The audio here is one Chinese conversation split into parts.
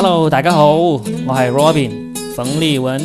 Hello，大家好，我系 Robin 冯立文，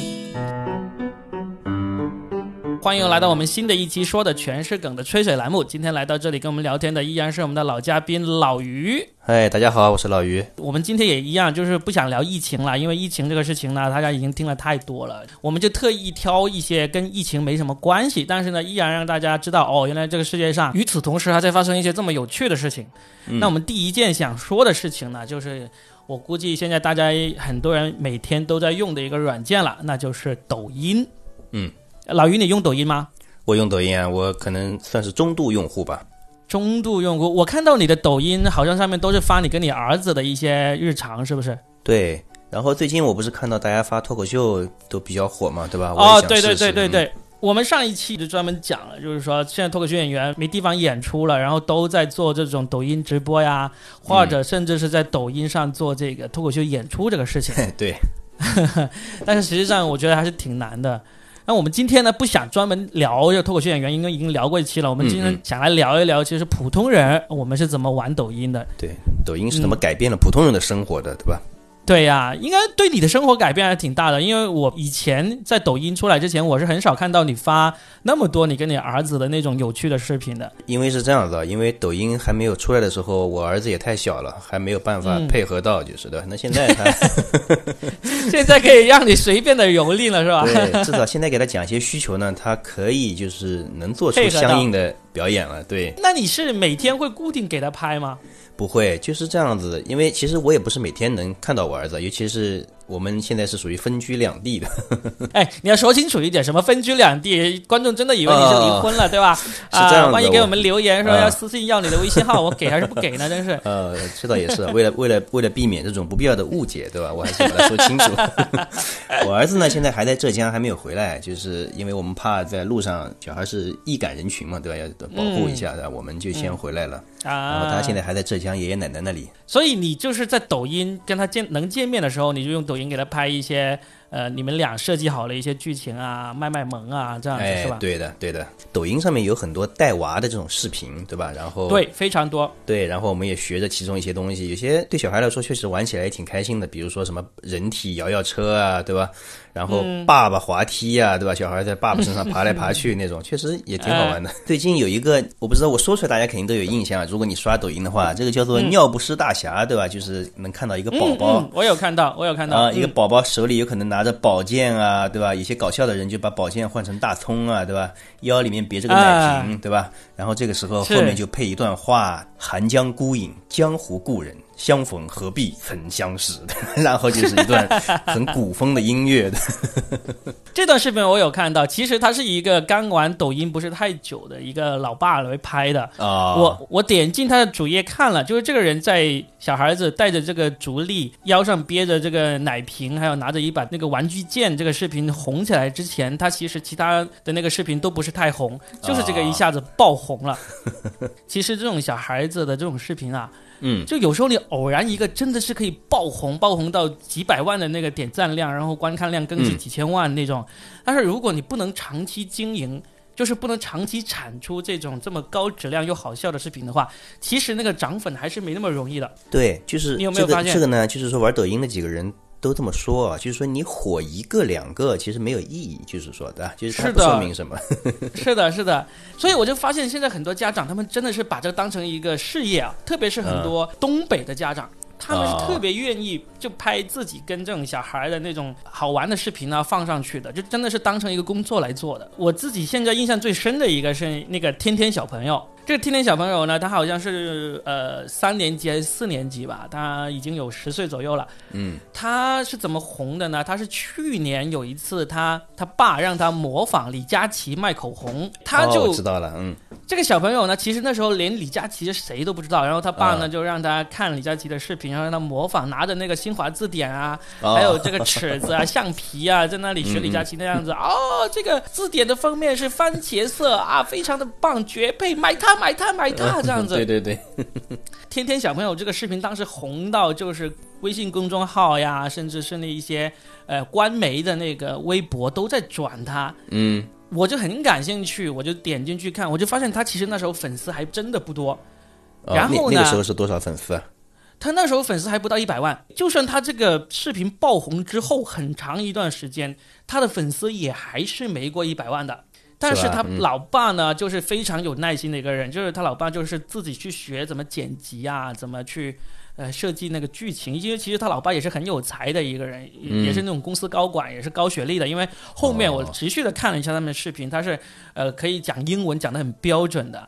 欢迎来到我们新的一期说的全是梗的吹水栏目。今天来到这里跟我们聊天的依然是我们的老嘉宾老于。嗨，大家好，我是老于。我们今天也一样，就是不想聊疫情了，因为疫情这个事情呢，大家已经听了太多了，我们就特意挑一些跟疫情没什么关系，但是呢，依然让大家知道哦，原来这个世界上与此同时还在发生一些这么有趣的事情。那我们第一件想说的事情呢，就是我估计现在大家很多人每天都在用的一个软件了，那就是抖音。嗯，老于，你用抖音吗？我用抖音啊，我可能算是中度用户吧。中度用户，我看到你的抖音好像上面都是发你跟你儿子的一些日常，是不是？对。然后最近我不是看到大家发脱口秀都比较火嘛，对吧？哦，对对对对对。我们上一期就专门讲了，就是说现在脱口秀演员没地方演出了，然后都在做这种抖音直播呀，或者甚至是在抖音上做这个脱口秀演出这个事情。对，但是实际上我觉得还是挺难的。那我们今天呢，不想专门聊这脱口秀演员，因为已经聊过一期了。我们今天想来聊一聊，其实普通人我们是怎么玩抖音的？对，抖音是怎么改变了普通人的生活的，对吧？对呀，应该对你的生活改变还挺大的。因为我以前在抖音出来之前，我是很少看到你发那么多你跟你儿子的那种有趣的视频的。因为是这样的，因为抖音还没有出来的时候，我儿子也太小了，还没有办法配合到，就是的。那现在他 现在可以让你随便的蹂躏了，是吧？对，至少现在给他讲一些需求呢，他可以就是能做出相应的 表演了。对。那你是每天会固定给他拍吗？不会，就是这样子。因为其实我也不是每天能看到我儿子，尤其是我们现在是属于分居两地的。哎，你要说清楚一点，什么分居两地？观众真的以为你是离婚了，对吧？是这样万一给我们留言说要私信要你的微信号，我给还是不给呢？真是。呃，这倒也是，为了为了为了避免这种不必要的误解，对吧？我还是把它说清楚。我儿子呢，现在还在浙江，还没有回来，就是因为我们怕在路上小孩是易感人群嘛，对吧？要保护一下，我们就先回来了。然后他现在还在浙江爷爷奶奶那里，所以你就是在抖音跟他见能见面的时候，你就用抖音给他拍一些。呃，你们俩设计好了一些剧情啊，卖卖萌啊，这样子是吧？对的，对的。抖音上面有很多带娃的这种视频，对吧？然后对，非常多。对，然后我们也学着其中一些东西，有些对小孩来说确实玩起来也挺开心的，比如说什么人体摇摇车啊，对吧？然后爸爸滑梯呀，对吧？小孩在爸爸身上爬来爬去那种，确实也挺好玩的。最近有一个，我不知道我说出来大家肯定都有印象。如果你刷抖音的话，这个叫做尿不湿大侠，对吧？就是能看到一个宝宝，我有看到，我有看到啊，一个宝宝手里有可能拿着宝剑啊，对吧？有些搞笑的人就把宝剑换成大葱啊，对吧？腰里面别着个奶瓶，对吧？然后这个时候后面就配一段话：寒江孤影，江湖故人。相逢何必曾相识，然后就是一段很古风的音乐的。这段视频我有看到，其实他是一个刚玩抖音不是太久的一个老爸来拍的啊。我我点进他的主页看了，就是这个人在小孩子带着这个竹笠，腰上憋着这个奶瓶，还有拿着一把那个玩具剑，这个视频红起来之前，他其实其他的那个视频都不是太红，就是这个一下子爆红了。其实这种小孩子的这种视频啊。嗯，就有时候你偶然一个真的是可以爆红，爆红到几百万的那个点赞量，然后观看量更是几千万那种。但是如果你不能长期经营，就是不能长期产出这种这么高质量又好笑的视频的话，其实那个涨粉还是没那么容易的。对，就是你有没有发现这个呢？就是说玩抖音的几个人。都这么说啊，就是说你火一个两个其实没有意义，就是说的？就是它不说明什么。是的，是的。所以我就发现现在很多家长他们真的是把这个当成一个事业啊，特别是很多东北的家长，他们是特别愿意就拍自己跟这种小孩的那种好玩的视频啊放上去的，就真的是当成一个工作来做的。我自己现在印象最深的一个是那个天天小朋友。这个天天小朋友呢，他好像是呃三年级还是四年级吧，他已经有十岁左右了。嗯，他是怎么红的呢？他是去年有一次，他他爸让他模仿李佳琦卖口红，他就知道了。嗯，这个小朋友呢，其实那时候连李佳琦是谁都不知道，然后他爸呢就让他看李佳琦的视频，然后让他模仿，拿着那个新华字典啊，还有这个尺子啊、橡皮啊，在那里学李佳琦那样子。哦，这个字典的封面是番茄色啊，非常的棒，绝配，买它。买它买它 这样子，对对对，天天小朋友这个视频当时红到就是微信公众号呀，甚至是那一些呃官媒的那个微博都在转它。嗯，我就很感兴趣，我就点进去看，我就发现他其实那时候粉丝还真的不多。然后呢？那个时候是多少粉丝啊？他那时候粉丝还不到一百万，就算他这个视频爆红之后，很长一段时间，他的粉丝也还是没过一百万的。但是他老爸呢，就是非常有耐心的一个人，就是他老爸就是自己去学怎么剪辑啊，怎么去呃设计那个剧情。因为其实他老爸也是很有才的一个人，也是那种公司高管，也是高学历的。因为后面我持续的看了一下他们的视频，他是呃可以讲英文讲的很标准的，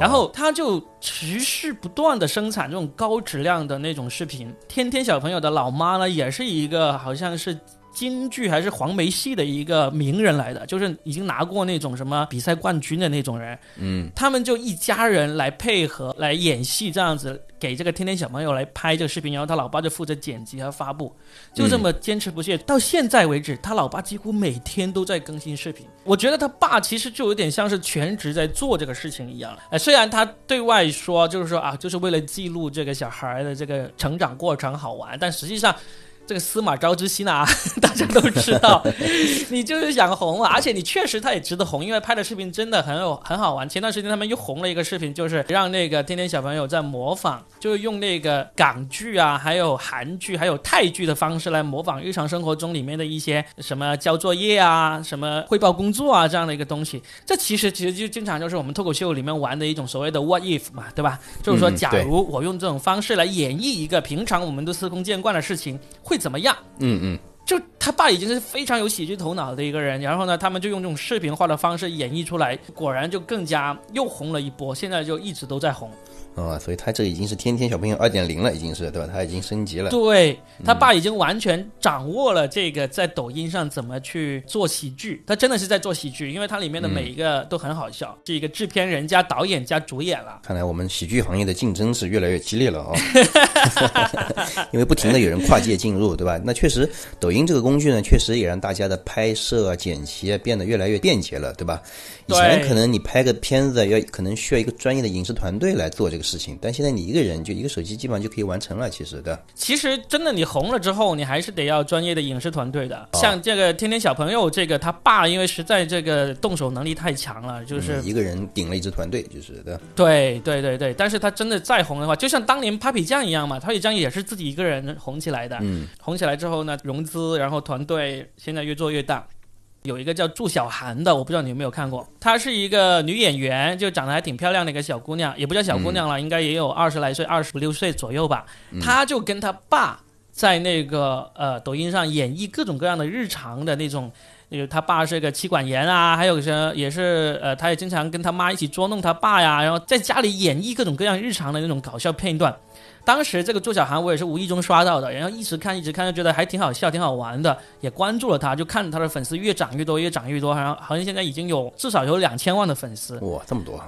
然后他就持续不断的生产这种高质量的那种视频。天天小朋友的老妈呢，也是一个好像是。京剧还是黄梅戏的一个名人来的，就是已经拿过那种什么比赛冠军的那种人。嗯，他们就一家人来配合来演戏，这样子给这个天天小朋友来拍这个视频，然后他老爸就负责剪辑和发布，就这么坚持不懈到现在为止。他老爸几乎每天都在更新视频。我觉得他爸其实就有点像是全职在做这个事情一样。哎，虽然他对外说就是说啊，就是为了记录这个小孩的这个成长过程好玩，但实际上。这个司马昭之心啊，大家都知道，你就是想红啊，而且你确实他也值得红，因为拍的视频真的很有很好玩。前段时间他们又红了一个视频，就是让那个天天小朋友在模仿，就是用那个港剧啊，还有韩剧，还有泰剧的方式来模仿日常生活中里面的一些什么交作业啊、什么汇报工作啊这样的一个东西。这其实其实就经常就是我们脱口秀里面玩的一种所谓的 what if 嘛，对吧？就是说，假如我用这种方式来演绎一个平常我们都司空见惯的事情，会。怎么样？嗯嗯，就他爸已经是非常有喜剧头脑的一个人，然后呢，他们就用这种视频化的方式演绎出来，果然就更加又红了一波，现在就一直都在红。啊，所以他这已经是天天小朋友二点零了，已经是对吧？他已经升级了。对他爸已经完全掌握了这个在抖音上怎么去做喜剧，他真的是在做喜剧，因为它里面的每一个都很好笑，是一个制片人加导演加主演了。看来我们喜剧行业的竞争是越来越激烈了啊，因为不停的有人跨界进入，对吧？那确实，抖音这个工具呢，确实也让大家的拍摄啊、剪辑啊变得越来越便捷了，对吧？以前可能你拍个片子要可能需要一个专业的影视团队来做这个事情，但现在你一个人就一个手机基本上就可以完成了。其实的，其实真的你红了之后，你还是得要专业的影视团队的。像这个天天小朋友，这个他爸因为实在这个动手能力太强了，就是一个人顶了一支团队，就是的。对对对对，但是他真的再红的话，就像当年 Papi 酱一样嘛，Papi 酱也是自己一个人红起来的。嗯，红起来之后呢，融资，然后团队现在越做越大。有一个叫祝小涵的，我不知道你有没有看过。她是一个女演员，就长得还挺漂亮的一个小姑娘，也不叫小姑娘了，应该也有二十来岁，二十六岁左右吧。她就跟她爸在那个呃抖音上演绎各种各样的日常的那种，因为他爸是个妻管严啊，还有些也是呃，他也经常跟他妈一起捉弄他爸呀，然后在家里演绎各种各样日常的那种搞笑片段。当时这个朱小涵我也是无意中刷到的，然后一直看一直看，就觉得还挺好笑、挺好玩的，也关注了他，就看他的粉丝越涨越多，越涨越多，好像好像现在已经有至少有两千万的粉丝。哇，这么多！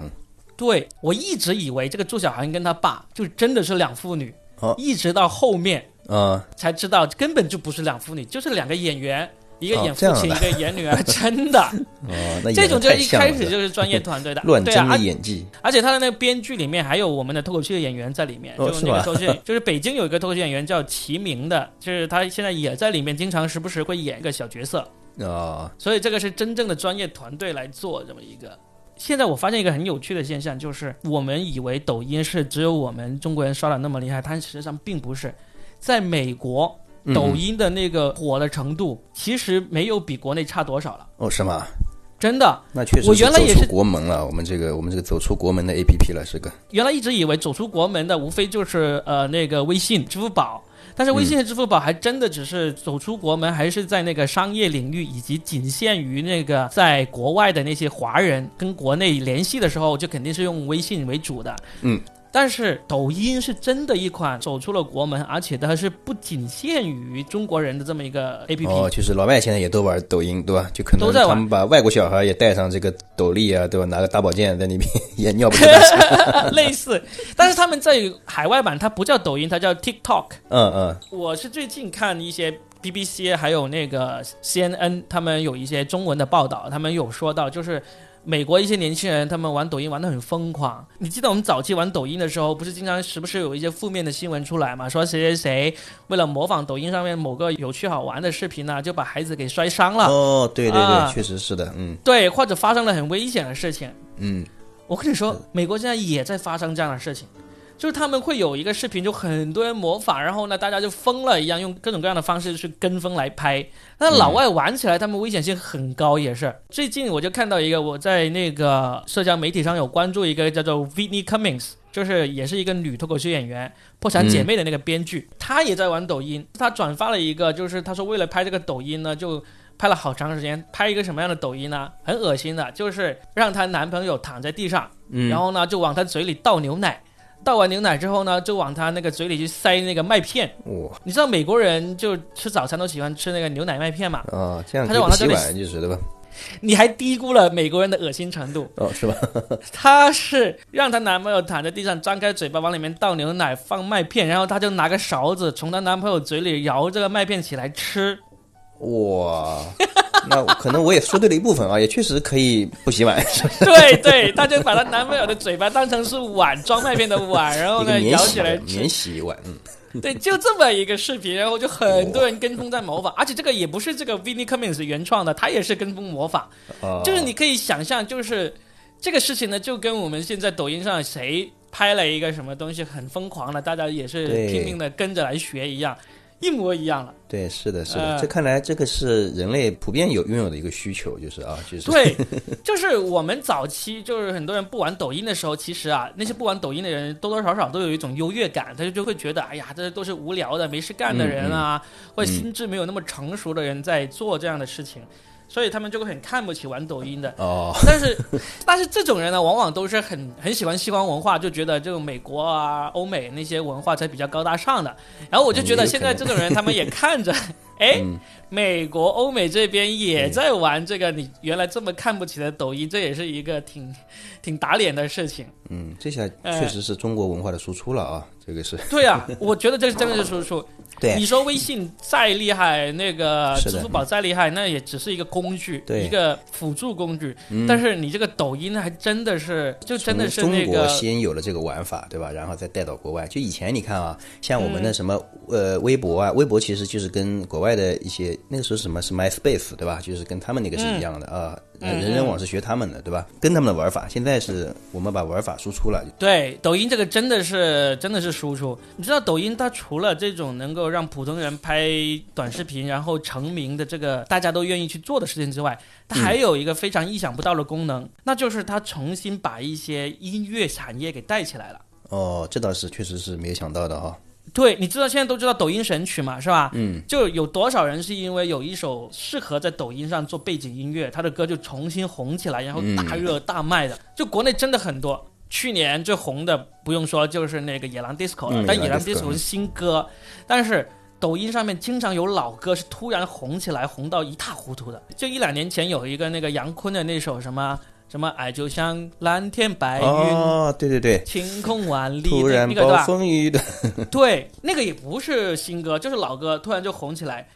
对我一直以为这个朱小涵跟他爸就真的是两父女，一直到后面啊才知道根本就不是两父女，就是两个演员。一个演父亲，一个演女儿，真的。哦，那这种就一开始就是专业团队的，乱真的演技。而且他的那个编剧里面还有我们的脱口秀的演员在里面，就是那个脱口秀，就是北京有一个脱口秀演员叫齐明的，就是他现在也在里面，经常时不时会演一个小角色。啊，所以这个是真正的专业团队来做这么一个。现在我发现一个很有趣的现象，就是我们以为抖音是只有我们中国人刷的那么厉害，它实际上并不是，在美国。抖音的那个火的程度，其实没有比国内差多少了。哦，是吗？真的，那确实。我原来也是国门了，我们这个我们这个走出国门的 A P P 了，是个。原来一直以为走出国门的无非就是呃那个微信、支付宝，但是微信和支付宝还真的只是走出国门，还是在那个商业领域，以及仅限于那个在国外的那些华人跟国内联系的时候，就肯定是用微信为主的。嗯。但是抖音是真的一款走出了国门，而且它是不仅限于中国人的这么一个 A P P。哦，就是老外现在也都玩抖音，对吧？就可能他们把外国小孩也带上这个斗笠啊，对吧？拿个大宝剑在那边也尿不出来。类似，但是他们在海外版它不叫抖音，它叫 TikTok。嗯嗯。我是最近看一些 B B C 还有那个 C N N，他们有一些中文的报道，他们有说到就是。美国一些年轻人，他们玩抖音玩的很疯狂。你记得我们早期玩抖音的时候，不是经常时不时有一些负面的新闻出来嘛？说谁谁谁为了模仿抖音上面某个有趣好玩的视频呢，就把孩子给摔伤了。哦，对对对，确实是的，嗯。对，或者发生了很危险的事情。嗯，我跟你说，美国现在也在发生这样的事情。就是他们会有一个视频，就很多人模仿，然后呢，大家就疯了一样，用各种各样的方式去跟风来拍。那老外玩起来，他们危险性很高，也是。最近我就看到一个，我在那个社交媒体上有关注一个叫做 Vinny Cummings，就是也是一个女脱口秀演员，《破产姐妹》的那个编剧，她也在玩抖音。她转发了一个，就是她说为了拍这个抖音呢，就拍了好长时间。拍一个什么样的抖音呢？很恶心的，就是让她男朋友躺在地上，然后呢就往她嘴里倒牛奶。倒完牛奶之后呢，就往他那个嘴里去塞那个麦片。哇！你知道美国人就吃早餐都喜欢吃那个牛奶麦片嘛？啊，这样他就往他嘴里就是对吧？你还低估了美国人的恶心程度哦，是吧？她是让她男朋友躺在地上，张开嘴巴往里面倒牛奶，放麦片，然后她就拿个勺子从她男朋友嘴里舀这个麦片起来吃。哇！那可能我也说对了一部分啊，也确实可以不洗碗。对 对，她就把她男朋友的嘴巴当成是碗装麦片的碗，然后呢舀起来免洗碗。嗯，对，就这么一个视频，然后就很多人跟风在模仿，而且这个也不是这个 Vinny Cummings 原创的，他也是跟风模仿。就是你可以想象，就是这个事情呢，就跟我们现在抖音上谁拍了一个什么东西很疯狂的，大家也是拼命的跟着来学一样。一模一样了。对，是的，是的。这看来这个是人类普遍有拥有的一个需求，就是啊，就是 对，就是我们早期就是很多人不玩抖音的时候，其实啊，那些不玩抖音的人多多少少都有一种优越感，他就就会觉得，哎呀，这都是无聊的、没事干的人啊，或者心智没有那么成熟的人在做这样的事情。所以他们就会很看不起玩抖音的哦，但是，但是这种人呢，往往都是很很喜欢西方文化，就觉得这种美国啊、欧美那些文化才比较高大上的。然后我就觉得现在这种人，他们也看着，哎，美国、欧美这边也在玩这个你原来这么看不起的抖音，这也是一个挺挺打脸的事情。嗯，这下确实是中国文化的输出了啊。这个是对啊，我觉得这真的是说说。对，你说微信再厉害，那个支付宝再厉害，那也只是一个工具，一个辅助工具。但是你这个抖音还真的是，就真的是中国先有了这个玩法，对吧？然后再带到国外。就以前你看啊，像我们的什么呃微博啊，微博其实就是跟国外的一些那个时候什么是 MySpace，对吧？就是跟他们那个是一样的啊。人人网是学他们的，对吧？跟他们的玩法。现在是我们把玩法输出了。对，抖音这个真的是真的是输出。你知道，抖音它除了这种能够让普通人拍短视频然后成名的这个大家都愿意去做的事情之外，它还有一个非常意想不到的功能，那就是它重新把一些音乐产业给带起来了。哦，这倒是确实是没有想到的哈。对，你知道现在都知道抖音神曲嘛，是吧？嗯，就有多少人是因为有一首适合在抖音上做背景音乐，他的歌就重新红起来，然后大热大卖的。就国内真的很多，去年最红的不用说就是那个野狼 disco 了，但野狼 disco 是新歌，但是抖音上面经常有老歌是突然红起来，红到一塌糊涂的。就一两年前有一个那个杨坤的那首什么。什么爱就像蓝天白云哦，对对对，晴空万里，突然暴风雨的，对，那个也不是新歌，就是老歌，突然就红起来，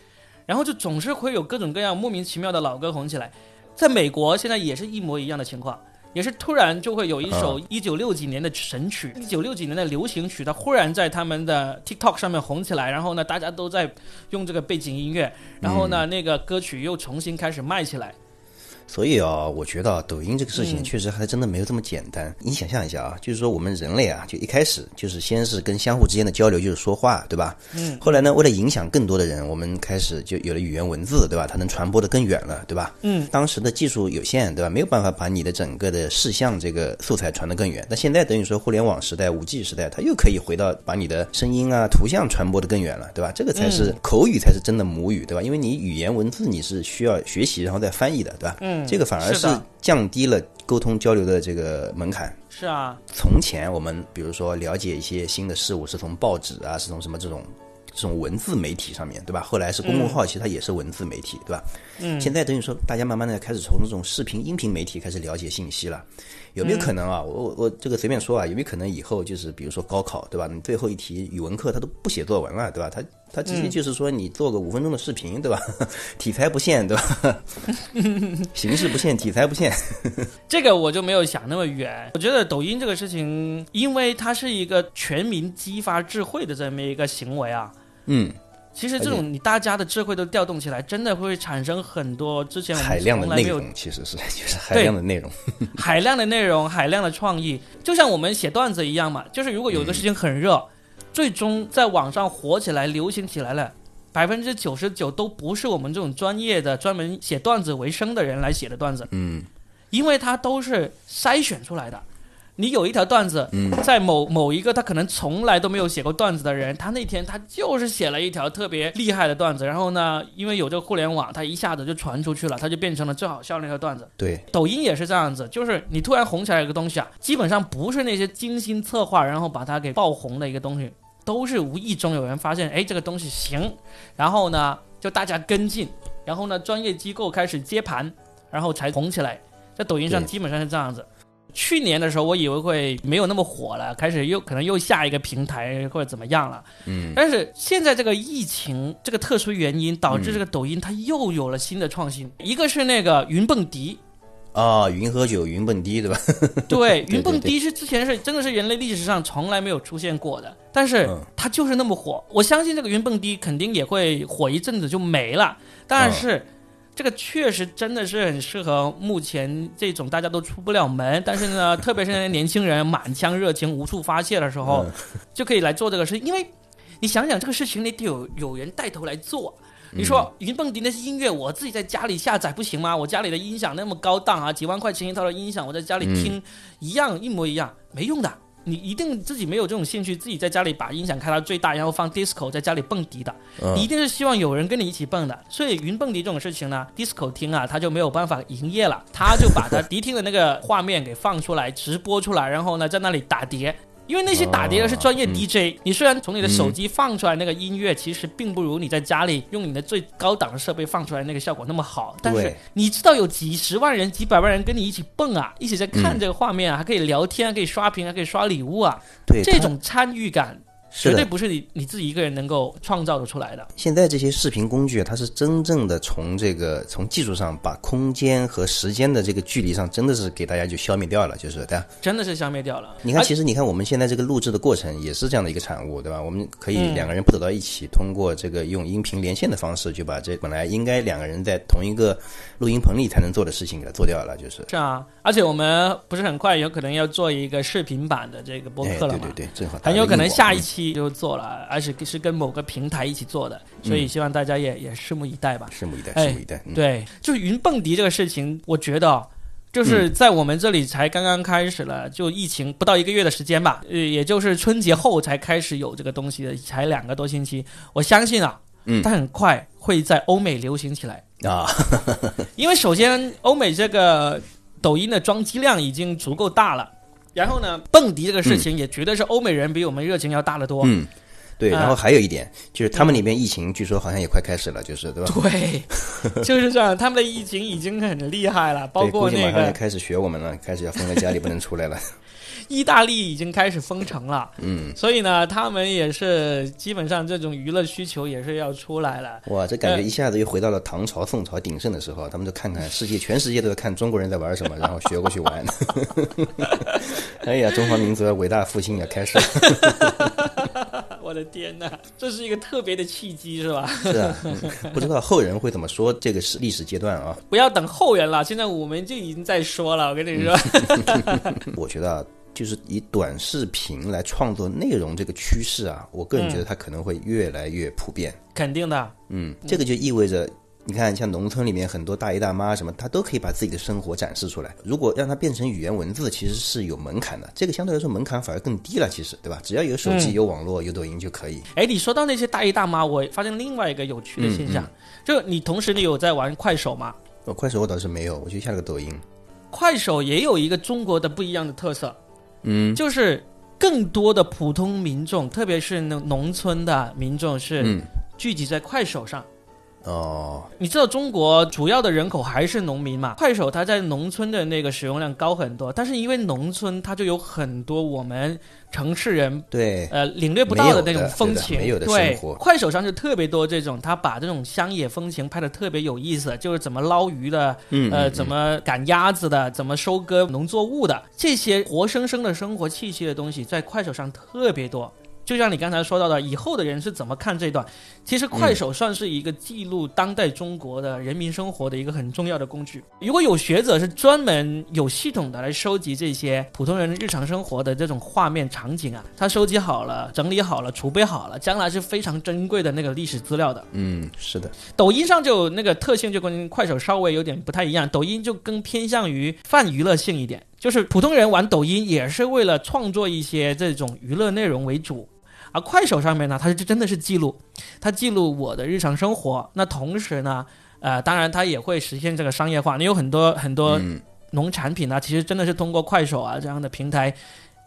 然后就总是会有各种各样莫名其妙的老歌红起来。在美国现在也是一模一样的情况，也是突然就会有一首一九六几年的神曲，一九六几年的流行曲，它忽然在他们的 TikTok 上面红起来，然后呢，大家都在用这个背景音乐，然后呢，那个歌曲又重新开始卖起来。所以啊，我觉得抖音这个事情确实还真的没有这么简单。你想象一下啊，就是说我们人类啊，就一开始就是先是跟相互之间的交流，就是说话，对吧？嗯。后来呢，为了影响更多的人，我们开始就有了语言文字，对吧？它能传播的更远了，对吧？嗯。当时的技术有限，对吧？没有办法把你的整个的视像这个素材传得更远。那现在等于说互联网时代、五 G 时代，它又可以回到把你的声音啊、图像传播的更远了，对吧？这个才是口语才是真的母语，对吧？因为你语言文字你是需要学习然后再翻译的，对吧？嗯。这个反而是。降低了沟通交流的这个门槛。是啊，从前我们比如说了解一些新的事物，是从报纸啊，是从什么这种这种文字媒体上面对吧？后来是公众号，其实它也是文字媒体，对吧？嗯。现在等于说，大家慢慢的开始从这种视频、音频媒体开始了解信息了。有没有可能啊？我我我这个随便说啊，有没有可能以后就是比如说高考对吧？你最后一题语文课他都不写作文了对吧？他他直接就是说你做个五分钟的视频对吧？题材不限对吧？形式不限，题材不限。这个我就没有想那么远。我觉得抖音这个事情，因为它是一个全民激发智慧的这么一个行为啊。嗯。其实这种你大家的智慧都调动起来，真的会产生很多之前海量的内容，其实是 就是海量的内容。海量的内容、海量的创意，就像我们写段子一样嘛。就是如果有个事情很热，最终在网上火起来、流行起来了，百分之九十九都不是我们这种专业的、专门写段子为生的人来写的段子，嗯，因为它都是筛选出来的。你有一条段子，在某某一个他可能从来都没有写过段子的人，他那天他就是写了一条特别厉害的段子，然后呢，因为有这个互联网，他一下子就传出去了，他就变成了最好笑的那条段子。对，抖音也是这样子，就是你突然红起来一个东西啊，基本上不是那些精心策划然后把它给爆红的一个东西，都是无意中有人发现，哎，这个东西行，然后呢就大家跟进，然后呢专业机构开始接盘，然后才红起来。在抖音上基本上是这样子。去年的时候，我以为会没有那么火了，开始又可能又下一个平台或者怎么样了。嗯，但是现在这个疫情这个特殊原因，导致这个抖音它又有了新的创新。一个是那个云蹦迪，啊，云喝酒，云蹦迪，对吧？对，云蹦迪是之前是真的是人类历史上从来没有出现过的，但是嗯它就是那么火。我相信这个云蹦迪肯定也会火一阵子就没了，但是。这个确实真的是很适合目前这种大家都出不了门，但是呢，特别是那些年轻人满腔热情无处发泄的时候，就可以来做这个事。因为你想想这个事情，你得有有人带头来做。你说云蹦迪那些音乐，我自己在家里下载不行吗？我家里的音响那么高档啊，几万块钱一套的音响，我在家里听一样一模一样，没用的。你一定自己没有这种兴趣，自己在家里把音响开到最大，然后放 disco 在家里蹦迪的，嗯你一定是希望有人跟你一起蹦的。所以云蹦迪这种事情呢，disco 厅啊，他就没有办法营业了，他就把他 迪厅的那个画面给放出来，直播出来，然后呢在那里打碟。因为那些打碟的是专业 DJ，、你虽然从你的手机放出来那个音乐，其实并不如你在家里用你的最高档的设备放出来那个效果那么好。但是你知道有几十万人、几百万人跟你一起蹦啊，一起在看嗯这个画面啊，还可以聊天，还可以刷屏，还可以刷礼物啊，对，这种参与感。绝对不是你你自己一个人能够创造的出来的。现在这些视频工具啊，它是真正的从这个从技术上把空间和时间的这个距离上，真的是给大家就消灭掉了，就是对吧？真的是消灭掉了。你看，其实你看我们现在这个录制的过程也是这样的一个产物，对吧？我们可以嗯两个人不走到一起，通过这个用音频连线的方式，就把这本来应该两个人在同一个录音棚里才能做的事情给它做掉了，就是。是啊，而且我们不是很快有可能要做一个视频版的这个播哎，客了嘛？对对对，正好很有可能下一期期就做了，而且是跟某个平台一起做的，所以希望大家也也拭目以待吧。拭目以待，哎拭目以待。嗯、对，就是云蹦迪这个事情，我觉得哦就是在我们这里才刚刚开始了，就疫情不到一个月的时间吧，呃，也就是春节后才开始有这个东西的，才两个多星期。我相信啊，嗯它很快会在欧美流行起来，啊，因为首先欧美这个抖音的装机量已经足够大了。然后呢，蹦迪这个事情也绝对是欧美人比我们热情要大得多。嗯，对。啊然后还有一点，就是他们那边疫情据说好像也快开始了，就是对吧？对，就是这样。他们的疫情已经很厉害了，包，括那个马那个上也开始学我们了，开始要封在家里不能出来了。意大利已经开始封城了，嗯，所以呢，他们也是基本上这种娱乐需求也是要出来了。哇，这感觉一下子又回到了唐朝、宋朝鼎盛的时候，他们就看看世界，全世界都在看中国人在玩什么，然后学过去玩。哎呀，中华民族的伟大复兴也开始了。我的天哪，这是一个特别的契机，是吧？是啊、嗯不知道后人会怎么说这个是历史阶段啊？不要等后人了，现在我们就已经在说了。我跟你说，我觉得啊，就是以短视频来创作内容这个趋势啊，我个人觉得它可能会越来越普遍。肯定的，嗯，这个就意味着，你看，像农村里面很多大爷大妈什么，他都可以把自己的生活展示出来。如果让它变成语言文字，其实是有门槛的。这个相对来说门槛反而更低了，其实对吧？只要有手机、有网络、有抖音就可以。哎，你说到那些大爷大妈，我发现另外一个有趣的现嗯象，就你同时你有在玩快手吗？哦，快手我倒是没有，我就下了个抖音。快手也有一个中国的不一样的特色，嗯就是更多的普通民众，特别是农农村的民众是嗯，聚集在快手上。哦，你知道中国主要的人口还是农民嘛？快手它在农村的那个使用量高很多，但是因为农村它就有很多我们城市人对，呃领略不到的那种风情，没有的对快手上就特别多这种，他把这种乡野风情拍的特别有意思，就是怎么捞鱼的，嗯，呃，嗯。怎么赶鸭子的，怎么收割农作物的，这些活生生的生活气息的东西，在快手上特别多。就像你刚才说到的，以后的人是怎么看这段？其实快手算是一个记录当代中国的人民生活的一个很重要的工具。如果有学者是专门有系统的来收集这些普通人日常生活的这种画面场景啊，他收集好了、整理好了、储备好了，将来是非常珍贵的那个历史资料的。嗯，是的。抖音上就那个特性就跟快手稍微有点不太一样，抖音就更偏向于泛娱乐性一点，就是普通人玩抖音也是为了创作一些这种娱乐内容为主。而快手上面呢，它是真的是记录，它记录我的日常生活。那同时呢，呃，当然它也会实现这个商业化。你有很多很多农产品啊，其实真的是通过快手啊这样的平台，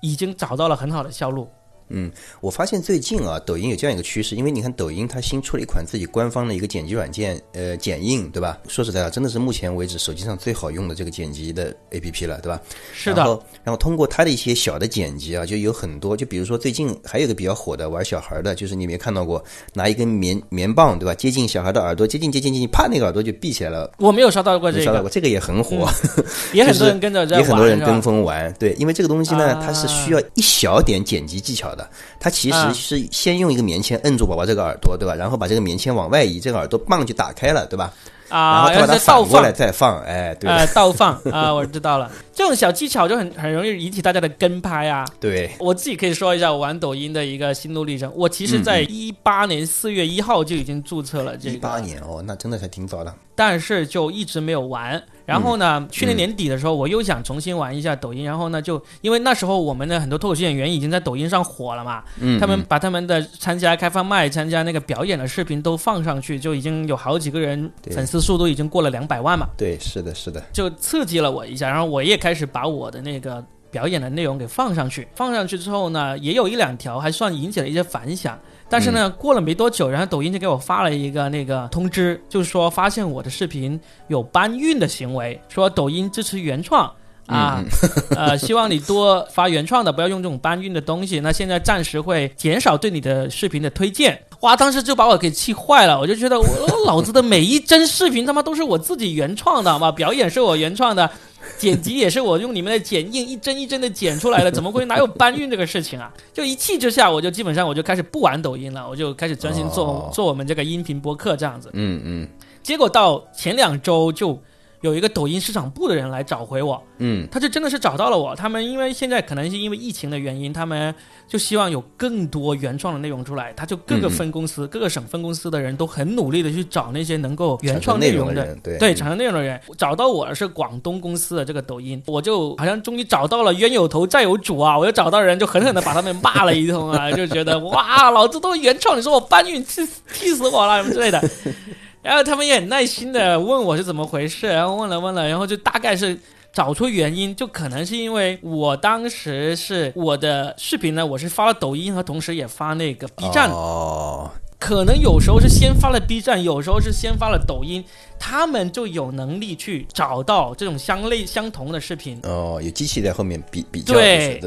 已经找到了很好的销路。嗯，我发现最近啊，抖音有这样一个趋势，因为你看抖音它新出了一款自己官方的一个剪辑软件，呃，剪映，对吧？说实在的，真的是目前为止手机上最好用的这个剪辑的 APP 了，对吧？是的。然后，然后通过它的一些小的剪辑啊，就有很多，就比如说最近还有个比较火的玩小孩的，就是你没看到过，拿一根棉棉棒，对吧？接近小孩的耳朵，接近接近接近，啪，那个耳朵就闭起来了。我没有刷到过这个，刷到过这个也很火，也很多人跟着也很多人跟风玩。对，因为这个东西呢，它是需要一小点剪辑技巧的，它其实。是是先用一个棉签摁住宝宝这个耳朵，对吧？然后把这个棉签往外移，这个耳朵棒就打开了，对吧？啊，然后把它反过来再放，哎，对，倒放啊，我知道了。这种小技巧就很很容易引起大家的跟拍啊。对，我自己可以说一下我玩抖音的一个心路历程。我其实，在一八年四月一号就已经注册了这个。一八年哦，那真的还挺早的。但是就一直没有玩。然后呢，去年年底的时候，我又想重新玩一下抖音。然后呢，就因为那时候我们的很多脱口秀演员已经在抖音上火了嘛，嗯，他们把他们的参加开放麦、参加那个表演的视频都放上去，就已经有好几个人粉丝数都已经过了两百万嘛。对，是的，是的，就刺激了我一下。然后我也开始把我的那个表演的内容给放上去。放上去之后呢，也有一两条还算引起了一些反响。但是呢，过了没多久，然后抖音就给我发了一个那个通知，就是说发现我的视频有搬运的行为，说抖音支持原创啊，呃，希望你多发原创的，不要用这种搬运的东西。那现在暂时会减少对你的视频的推荐。哇，当时就把我给气坏了，我就觉得我老子的每一帧视频他妈都是我自己原创的，好吗？表演是我原创的。剪辑也是我用你们的剪映一帧一帧的剪出来的，怎么会哪有搬运这个事情啊？就一气之下，我就基本上我就开始不玩抖音了，我就开始专心做做我们这个音频播客这样子。嗯嗯。结果到前两周就。有一个抖音市场部的人来找回我，嗯，他就真的是找到了我。他们因为现在可能是因为疫情的原因，他们就希望有更多原创的内容出来。他就各个分公司、各个省分公司的人都很努力的去找那些能够原创内容的，对产生内容的人。找到我是广东公司的这个抖音，我就好像终于找到了冤有头债有主啊！我又找到人，就狠狠的把他们骂了一通啊，就觉得哇，老子都是原创，你说我搬运气气死我了什么之类的。然后他们也很耐心的问我是怎么回事，然后问了问了，然后就大概是找出原因，就可能是因为我当时是我的视频呢，我是发了抖音和同时也发那个 B 站，哦，可能有时候是先发了 B 站，有时候是先发了抖音，他们就有能力去找到这种相类相同的视频。哦，有机器在后面比比较，对，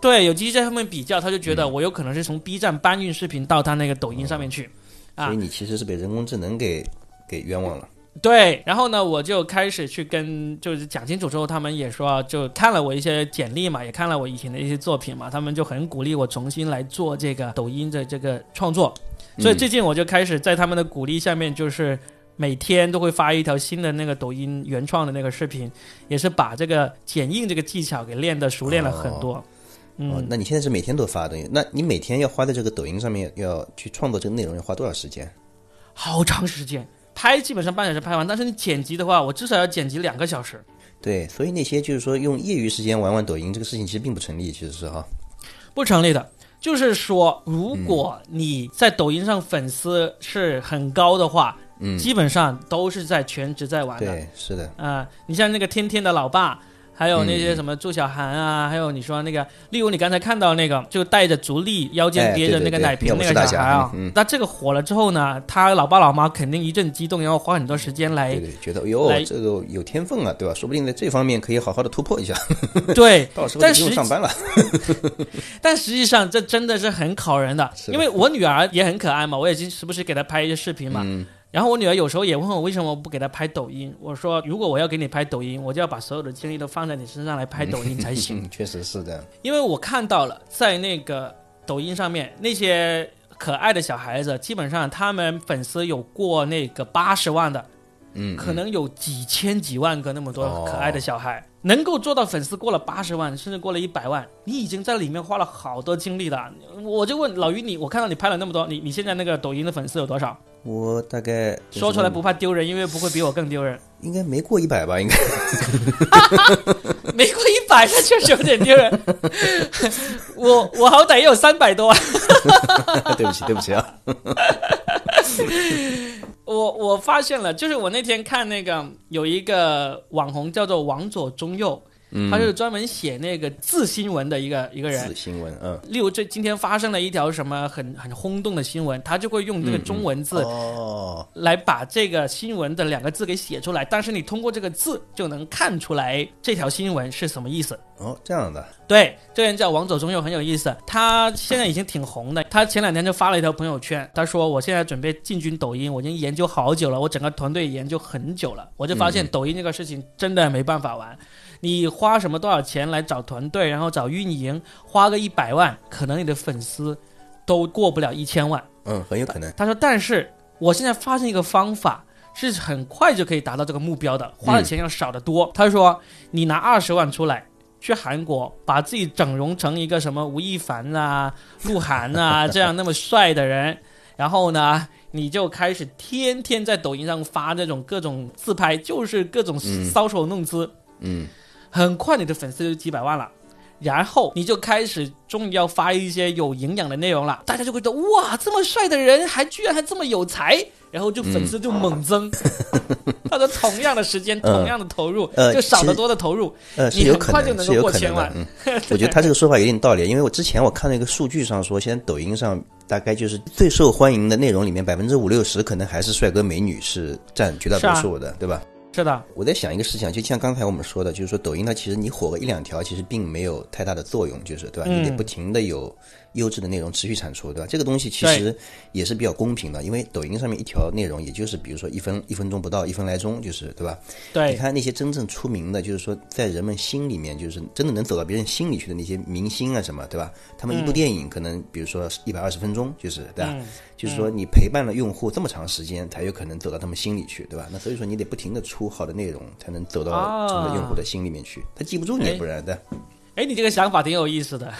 对，有机器在后面比较，他就觉得我有可能是从 B 站搬运视频到他那个抖音上面去。所以你其实是被人工智能给给冤枉了。对，然后呢，我就开始去跟，就是讲清楚之后，他们也说，就看了我一些简历嘛，也看了我以前的一些作品嘛，他们就很鼓励我重新来做这个抖音的这个创作。所以最近我就开始在他们的鼓励下面，就是每天都会发一条新的那个抖音原创的那个视频，也是把这个剪映这个技巧给练的熟练了很多。哦，那你现在是每天都发的？那你每天要花在这个抖音上面，要去创作这个内容，要花多少时间？好长时间，拍基本上半小时拍完，但是你剪辑的话，我至少要剪辑两个小时。对，所以那些就是说用业余时间玩玩抖音这个事情，其实并不成立，其实是哈，不成立的。就是说，如果你在抖音上粉丝是很高的话，嗯，基本上都是在全职在玩的。对，是的。啊，你像那个天天的老爸。还有那些什么祝小涵啊，还有你说那个，例如你刚才看到那个，就带着足力腰间别着那个奶瓶那个小孩啊，那这个火了之后呢，他老爸老妈肯定一阵激动，然后花很多时间来，对对，觉得哟，这个有天分啊，对吧？说不定在这方面可以好好的突破一下。对，到时候不用上班了。但实际上这真的是很考人的，因为我女儿也很可爱嘛，我也经时不时给她拍一些视频嘛。然后我女儿有时候也问我为什么不给她拍抖音。我说如果我要给你拍抖音，我就要把所有的精力都放在你身上来拍抖音才行。确实是的，因为我看到了在那个抖音上面那些可爱的小孩子，基本上他们粉丝有过那个八十万的，嗯，可能有几千几万个那么多哦可爱的小孩，能够做到粉丝过了八十万，甚至过了一百万，你已经在里面花了好多精力了。我就问老于你，我看到你拍了那么多，你你现在那个抖音的粉丝有多少？我大概说出来不怕丢人，因为不会比我更丢人。应该没过一百吧？应该 没过一百，那确实有点丢人。我我好歹也有三百多万。对不起，对不起啊。我我发现了，就是我那天看那个有一个网红叫做王左中右，嗯他是专门写那个字新闻的一个一个人字。新闻，嗯，例如这今天发生了一条什么很很轰动的新闻，他就会用这个中文字哦，来把这个新闻的两个字给写出来，但是你通过这个字就能看出来这条新闻是什么意思。哦，这样的，对，这个人叫王左中又，很有意思。他现在已经挺红的。他前两天就发了一条朋友圈，他说：“我现在准备进军抖音，我已经研究好久了，我整个团队研究很久了。我就发现抖音这个事情真的没办法玩。你花什么多少钱来找团队，然后找运营，花个一百万，可能你的粉丝都过不了一千万。嗯，很有可能。他说：“但是我现在发现一个方法，是很快就可以达到这个目标的，花的钱要少得多。他说：“你拿二十万出来。”去韩国，把自己整容成一个什么吴亦凡啊、鹿晗啊这样那么帅的人，然后呢，你就开始天天在抖音上发这种各种自拍，就是各种嗯搔首弄姿，嗯，很快你的粉丝就几百万了。然后你就开始终于要发一些有营养的内容了，大家就会觉得哇，这么帅的人还居然还这么有才，然后就粉丝就猛增。他说同样的时间，嗯同样的投入，呃就少得多的投入，呃，你很快就能够过千万。嗯，我觉得他这个说法有点道理，因为我之前我看那个数据上说，现在抖音上大概就是最受欢迎的内容里面，百分之五六十可能还是帅哥美女是占绝大多数的，对吧？是的，我在想一个事情，就像刚才我们说的，就是说抖音它其实你火个一两条，其实并没有太大的作用，就是对吧？嗯你得不停的有优质的内容持续产出，对吧？这个东西其实也是比较公平的，因为抖音上面一条内容也就是比如说一分一分钟不到，一分来钟，就是对吧？对你，看那些真正出名的，就是说在人们心里面，就是真的能走到别人心里去的那些明星啊什么，对吧？他们一部电影可能比如说一百二十分钟，就是对吧？嗯就是说你陪伴了用户这么长时间，才有可能走到他们心里去，对吧？那所以说你得不停的出好的内容，才能走到用户的心里面去。他记不住你，哎不然的。哎，你这个想法挺有意思的，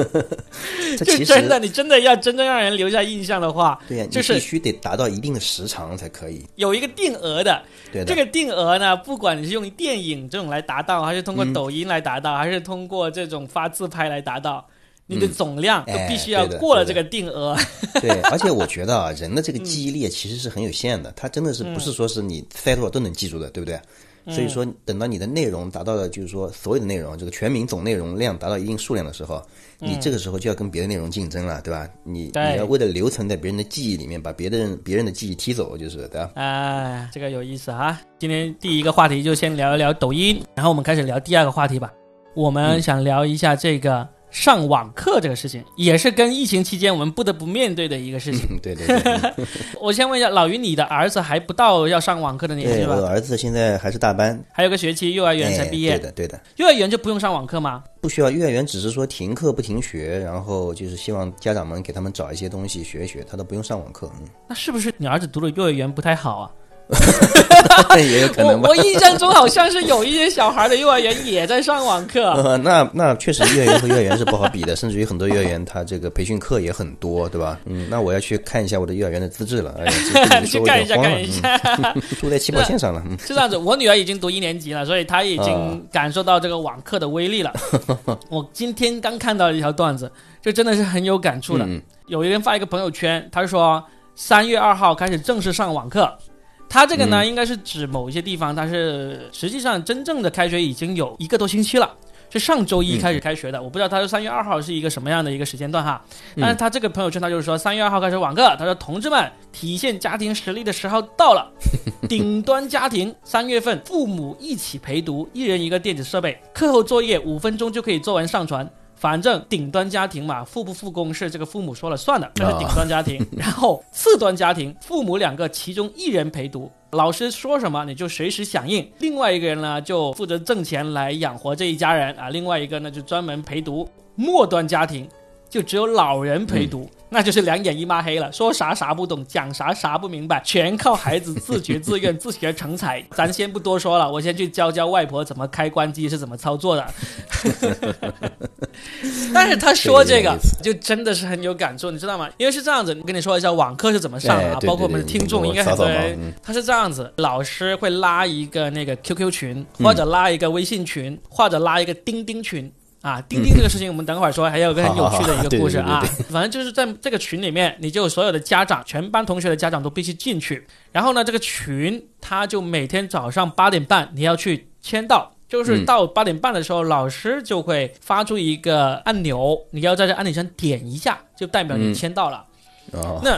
就真的，你真的要真正让人留下印象的话，对呀，你就是必须得达到一定的时长才可以。有一个定额的，对的，这个定额呢，不管你是用电影这种来达到，还是通过嗯抖音来达到，还是通过这种发自拍来达到，你的总量必须要过了这个定额。对，而且我觉得啊，人的这个记忆力其实是很有限的，它真的是不是说是你塞多少都能记住的，对不对？所以说，等到你的内容达到了，就是说所有的内容，这个全民总内容量达到一定数量的时候，你这个时候就要跟别的内容竞争了，对吧？你你要为了留存在别人的记忆里面，把别的人别人的记忆踢走，就是对吧？哎，这个有意思啊。今天第一个话题就先聊一聊抖音，然后我们开始聊第二个话题吧。我们想聊一下这个上网课这个事情，也是跟疫情期间我们不得不面对的一个事情。嗯，对对对，我先问一下，老于，你的儿子还不到要上网课的年纪对，我吧？儿子现在还是大班，还有个学期，幼儿园才哎毕业，对的对的，幼儿园就不用上网课吗？不需要幼儿园，只是说停课不停学，然后就是希望家长们给他们找一些东西学一学，他都不用上网课，嗯那是不是你儿子读的幼儿园不太好啊？嗯，也有可我能吧。我印象中好像是有一些小孩的幼儿园也在上网课。呃，那那确实幼儿园和幼儿园是不好比的，甚至于很多幼儿园它这个培训课也很多，对吧？嗯，那我要去看一下我的幼儿园的资质了。哎去看一下，看一下。嗯，输在起跑线上了。嗯，是这样子，我女儿已经读一年级了，所以她已啊经感受到这个网课的威力了。我今天刚看到一条段子，就真的是很有感触的。嗯有一个人发一个朋友圈，他说三月二号开始正式上网课。他这个呢，嗯应该是指某一些地方，它是实际上真正的开学已经有一个多星期了。是上周一开始开学的，我不知道他说三月二号是一个什么样的一个时间段哈。但是他这个朋友圈他就是说三月二号开始网课，他说同志们，体现家庭实力的时候到了，顶端家庭三月份父母一起陪读，一人一个电子设备，课后作业五分钟就可以做完上传。反正顶端家庭嘛，复不复工是这个父母说了算的，这是顶端家庭。然后次端家庭，父母两个其中一人陪读，老师说什么你就随时响应。另外一个人呢，就负责挣钱来养活这一家人啊，另外一个呢就专门陪读。末端家庭。就只有老人陪读。那就是两眼一抹黑了，说啥啥不懂，讲啥啥不明白，全靠孩子自觉自愿、自学成才。咱先不多说了，我先去教教外婆怎么开关机是怎么操作的。但是他说这个 就真的是很有感触，你知道吗？因为是这样子，我跟你说一下网课是怎么上啊，包括我们的听众应该很多人，他是这样子，老师会拉一个那个 QQ 群，或者拉一个微信群，或者拉一个钉钉群。啊，钉钉这个事情，我们等会儿说，还有个很有趣的一个故事啊。反正就是在这个群里面，你就所有的家长，全班同学的家长都必须进去。然后呢，这个群他就每天早上八点半你要去签到，就是到八点半的时候，老师就会发出一个按钮，你要在这按钮上点一下，就代表你签到了。那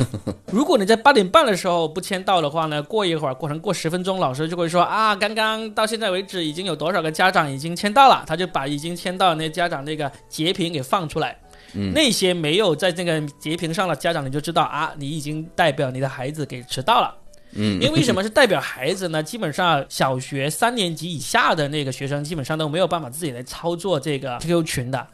如果你在八点半的时候不签到的话呢？过一会儿，过程过十分钟，老师就会说啊，刚刚到现在为止已经有多少个家长已经签到了？他就把已经签到的那家长那个截屏给放出来。嗯那些没有在这个截屏上的家长，你就知道啊，你已经代表你的孩子给迟到了。嗯，因为什么是代表孩子呢？基本上小学三年级以下的那个学生，基本上都没有办法自己来操作这个 QQ 群的。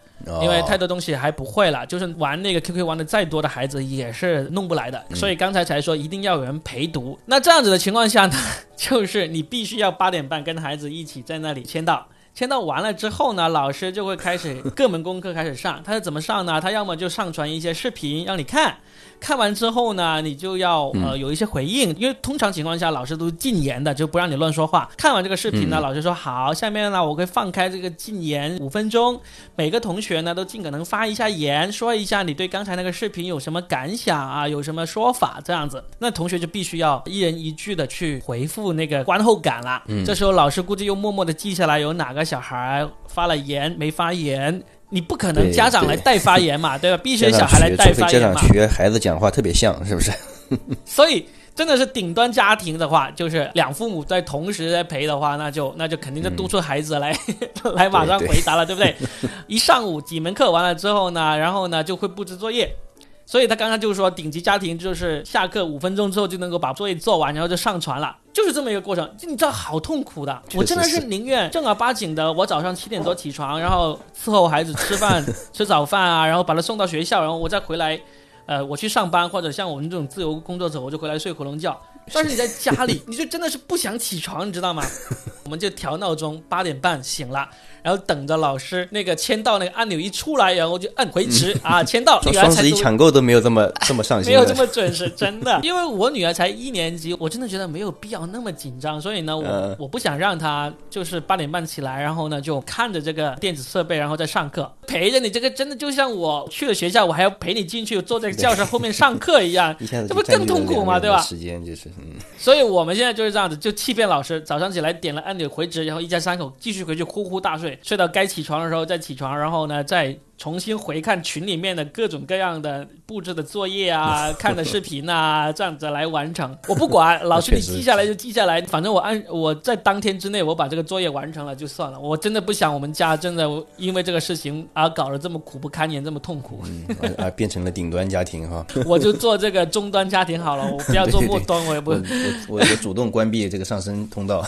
因为太多东西还不会了，就是玩那个 QQ 玩的再多的孩子也是弄不来的，所以刚才才说一定要有人陪读。那这样子的情况下呢，就是你必须要八点半跟孩子一起在那里签到，签到完了之后呢，老师就会开始各门功课开始上。他是怎么上呢？他要么就上传一些视频让你看。看完之后呢，你就要呃有一些回应，因为通常情况下老师都禁言的，就不让你乱说话。看完这个视频呢，老师说好，下面呢我会放开这个禁言五分钟，每个同学呢都尽可能发一下言，说一下你对刚才那个视频有什么感想啊，有什么说法这样子。那同学就必须要一人一句的去回复那个观后感了。嗯这时候老师估计又默默的记下来有哪个小孩发了言没发言。你不可能家长来代发言嘛，对吧？必须小孩来代发言嘛。家长学孩子讲话特别像，是不是？所以真的是顶端家庭的话，就是两父母在同时在陪的话，那就那就肯定就督促孩子来 来马上回答了，对不对？一上午几门课完了之后呢，然后呢就会布置作业。所以他刚刚就是说，顶级家庭就是下课五分钟之后就能够把作业做完，然后就上传了，就是这么一个过程。你知道好痛苦的，我真的是宁愿正儿八经的，我早上七点多起床，然后伺候孩子吃饭、吃早饭啊，然后把他送到学校，然后我再回来，呃，我去上班或者像我们这种自由工作者，我就回来睡回笼觉。但是你在家里，你就真的是不想起床，你知道吗？我们就调闹钟，八点半醒了。然后等着老师那个签到那个按钮一出来，然后就按回执啊，签到。双十一抢购都没有这么这么上心，没有这么准时，真的。因为我女儿才一年级，我真的觉得没有必要那么紧张，所以呢，我我不想让她就是八点半起来，然后呢就看着这个电子设备，然后再上课，陪着你。这个真的就像我去了学校，我还要陪你进去，坐在教室后面上课一样，这不更痛苦吗？对吧？时间就是，嗯。所以我们现在就是这样子，就欺骗老师，早上起来点了按钮回执，然后一家三口继续回去呼呼大睡，睡到该起床。的时候再起床，然后呢再。重新回看群里面的各种各样的布置的作业啊，看的视频啊，这样子来完成。我不管，老师你 记下来就记下来，反正我按我在当天之内我把这个作业完成了就算了。我真的不想我们家真的因为这个事情而搞得这么苦不堪言，这么痛苦。嗯啊，变成了顶端家庭哈。我就做这个中端家庭好了，我不要做末端，我也不。我我主动关闭这个上升通道。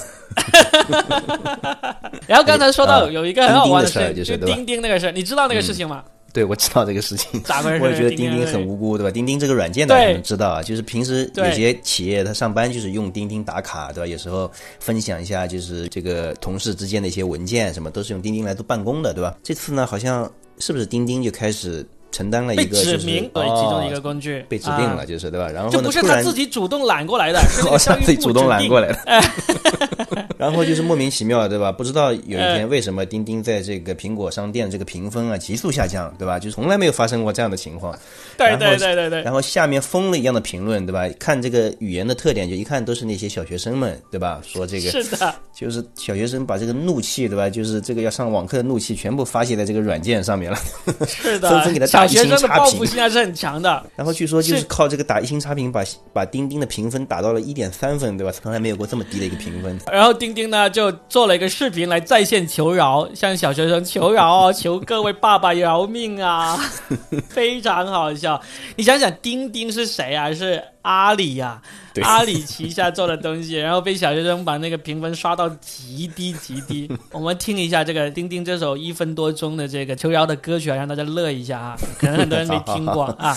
然后刚才说到有一个很好玩的事，就是钉钉那个事，你知道那个事情吗？对，我知道这个事情。咋回事？我也觉得钉钉很无辜，对吧？钉钉这个软件大家知道啊，就是平时有些企业他上班就是用钉钉打卡，对吧？有时候分享一下就是这个同事之间的一些文件什么，都是用钉钉来做办公的，对吧？这次呢，好像是不是钉钉就开始。承担了一个指名对其中一个工具被指定了，就是对吧？然后就不是他自己主动揽过来的，是 他自己主动揽过来的。然后就是莫名其妙，对吧？不知道有一天为什么钉钉在这个苹果商店这个评分啊急速下降，对吧？就从来没有发生过这样的情况。对对对对对。然后下面疯了一样的评论，对吧？看这个语言的特点，就一看都是那些小学生们，对吧？说这个是的，就是小学生把这个怒气，对吧？就是这个要上网课的怒气，全部发泄在这个软件上面了。是的，纷纷给他打。小学生的报复心还是很强的，然后据说就是靠这个打一星差评，把把钉钉的评分打到了一点三分，对吧？从来没有过这么低的一个评分。然后钉丁丁呢就做了一个视频来在线求饶，向小学生求饶哦，求各位爸爸饶命啊，非常好笑。你想想，钉钉是谁啊？是阿里呀、阿里旗下做的东西，然后被小学生把那个评分刷到极低极低。我们听一下这个丁丁这首一分多钟的这个秋瑶的歌曲啊，让大家乐一下啊，可能很多人没听过啊。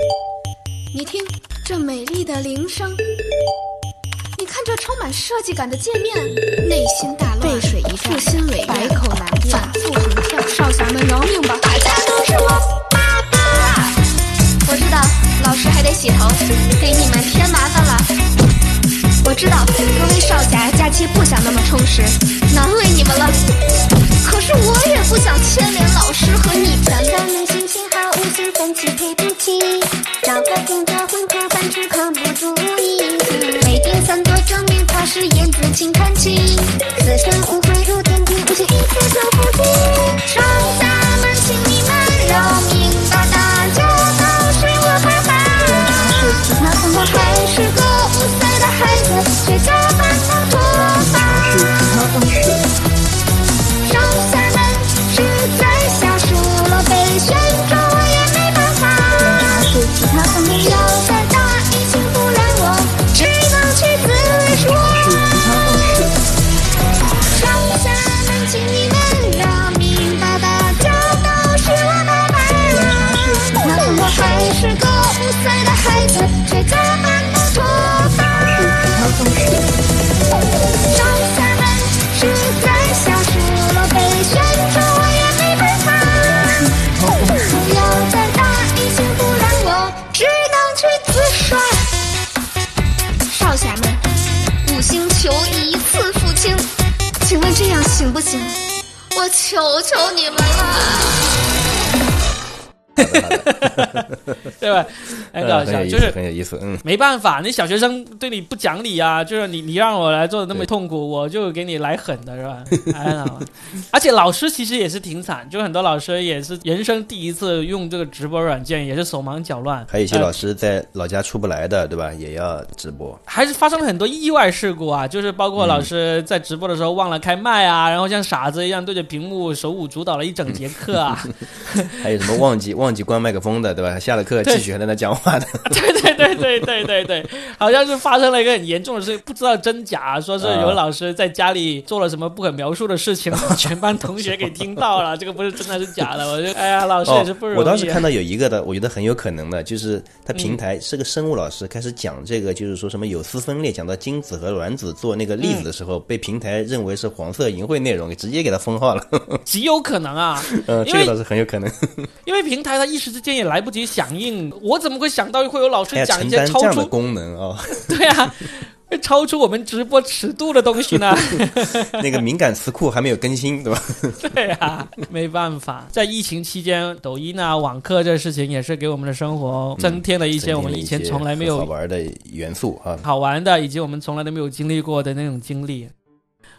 你听这美丽的铃声，你看这充满设计感的界面，内心大乱，背水一战，负心委百口难辩，反复横跳，少侠们饶命吧！大家都是我爸爸。我知道老师还得洗头，给你们添麻烦了。我知道各位少侠假期不想那么充实，难为你们了。可是我也不想牵连老师和你们。咱们心情好，五星三七配不齐，找个听着混口饭吃靠不注意。每天三多证明他是燕子请看齐，四声误会入天庭，五行一次就不提。少我求求你们了。对吧？很搞笑，就是很有意思，嗯，没办法，那小学生对你不讲理啊，就是你你让我来做的那么痛苦，我就给你来狠的是吧？哎呀，而且老师其实也是挺惨，就很多老师也是人生第一次用这个直播软件，也是手忙脚乱。还有一些呃老师在老家出不来的，对吧？也要直播。还是发生了很多意外事故啊，就是包括老师在直播的时候忘了开麦啊，然后像傻子一样对着屏幕手舞足蹈了一整节课啊。还有什么忘记忘记关麦克风的，对吧？下了课继续还在那讲话的，对对对对对对对，好像是发生了一个很严重的事，不知道真假，说是有老师在家里做了什么不可描述的事情，全班同学给听到了，这个不是真的是假的，我就哎呀，老师也是不容易。哦我当时看到有一个的，我觉得很有可能的，就是他嗯。平台是个生物老师，开始讲这个，就是说什么有丝分裂，讲到精子和卵子做那个例子的时候，被平台认为是黄色淫秽内容，直接给他封号了。极有可能啊，呃，因为这个倒是很有可能，因为平台他一时之间也来不及响应，我怎么会想到会有老师讲一些超出功能啊、对啊，会超出我们直播尺度的东西呢？那个敏感词库还没有更新，对吧？对啊，没办法，在疫情期间，抖音啊、网课这事情也是给我们的生活增添了一些我们以前从来没有好玩的元素啊。好玩的，以及我们从来都没有经历过的那种经历。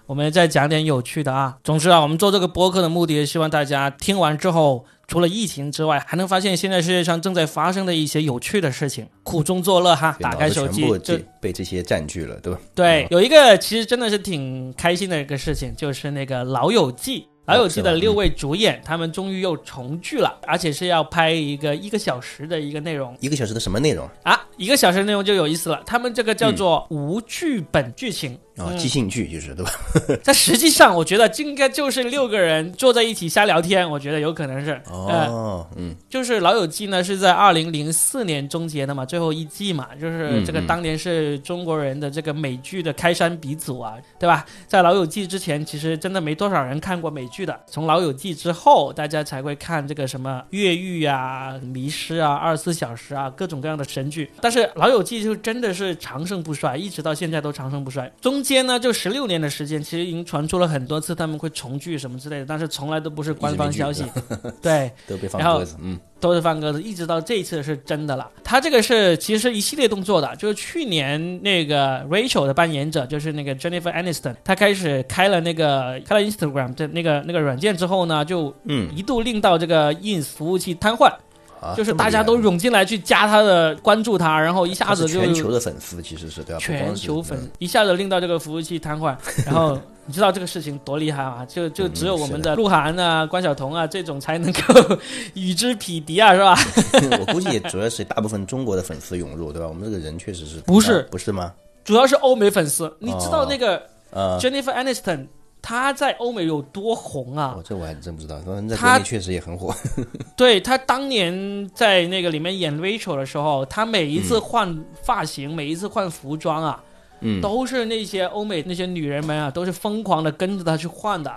我们再讲点有趣的啊。总之啊，我们做这个播客的目的，希望大家听完之后，除了疫情之外，还能发现现在世界上正在发生的一些有趣的事情，苦中作乐哈。打开手机就被这些占据了，对吧？对，有一个其实真的是挺开心的一个事情，就是那个《老友记》。《老友记》的六位主演，他们终于又重聚了，而且是要拍一个一个小时的一个内容一个小时的什么内容？啊！一个小时的内容就有意思了，他们这个叫做无剧本剧情。哦，嗯即兴剧就是对吧？在实际上，我觉得应该就是六个人坐在一起瞎聊天，我觉得有可能是。呃，哦，嗯，就是《老友记》呢是在二零零四年终结的嘛，最后一季嘛，就是嗯这个嗯当年是中国人的这个美剧的开山鼻祖啊，对吧？在《老友记》之前，其实真的没多少人看过美剧的，从《老友记》之后，大家才会看这个什么越狱啊、迷失啊、二十四小时啊，各种各样的神剧。但是《老友记》就真的是长盛不衰，一直到现在都长盛不衰。中间呢，就十六年的时间，其实已经传出了很多次他们会重聚什么之类的，但是从来都不是官方消息。对，都被放然后鸽子，嗯，都是放鸽子，一直到这一次是真的了。他这个是其实一系列动作的，就是去年那个 Rachel 的扮演者，就是那个 Jennifer Aniston，他开始开了那个开了 Instagram 的那个那个软件之后呢，就嗯一度令到这个 Ins 服务器瘫痪。啊，就是大家都涌进来去加他的关注他，然后一下子就全球的粉丝，其实是对吧？全球粉嗯一下子令到这个服务器瘫痪，然后 你知道这个事情多厉害吗？就就只有我们的鹿晗啊、关晓彤啊这种才能够 与之匹敌啊，是吧？我估计也主要是大部分中国的粉丝涌入，对吧？我们这个人确实是不是啊不是吗？主要是欧美粉丝，你知道那个呃，Jennifer Aniston 她在欧美有多红啊哦，？这我还真不知道，反正在他国内确实也很火。对他当年在那个里面演 Rachel 的时候，他每一次换发型，每一次换服装啊，嗯，都是那些欧美那些女人们啊，都是疯狂的跟着他去换的。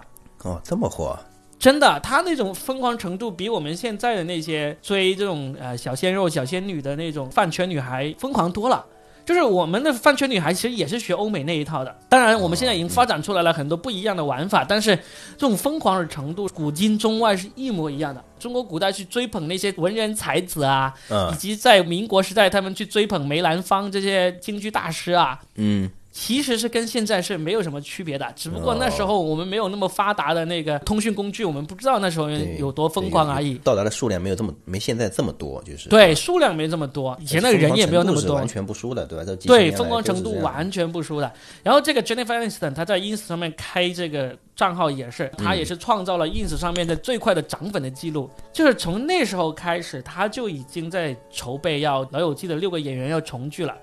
哦，这么火，真的，他那种疯狂程度比我们现在的那些追这种呃小鲜肉、小仙女的那种饭圈女孩疯狂多了。就是我们的饭圈女孩其实也是学欧美那一套的，当然我们现在已经发展出来了很多不一样的玩法，但是这种疯狂的程度，古今中外是一模一样的。中国古代去追捧那些文人才子啊，嗯以及在民国时代他们去追捧梅兰芳这些京剧大师啊，嗯，其实是跟现在是没有什么区别的，只不过哦那时候我们没有那么发达的那个通讯工具，我们不知道那时候有多疯狂而已。到达的数量没有这么没现在这么多，就是对，数量没这么多，以前那个人也没有那么多完。全不输的，对吧？对，疯狂程度完全不输的。然后这个 Jennifer Aniston，她在 ins 上面开这个账号也是，她也是创造了 ins 上面的最快的涨粉的记录。就是从那时候开始，她就已经在筹备要《老友记》的六个演员要重聚了。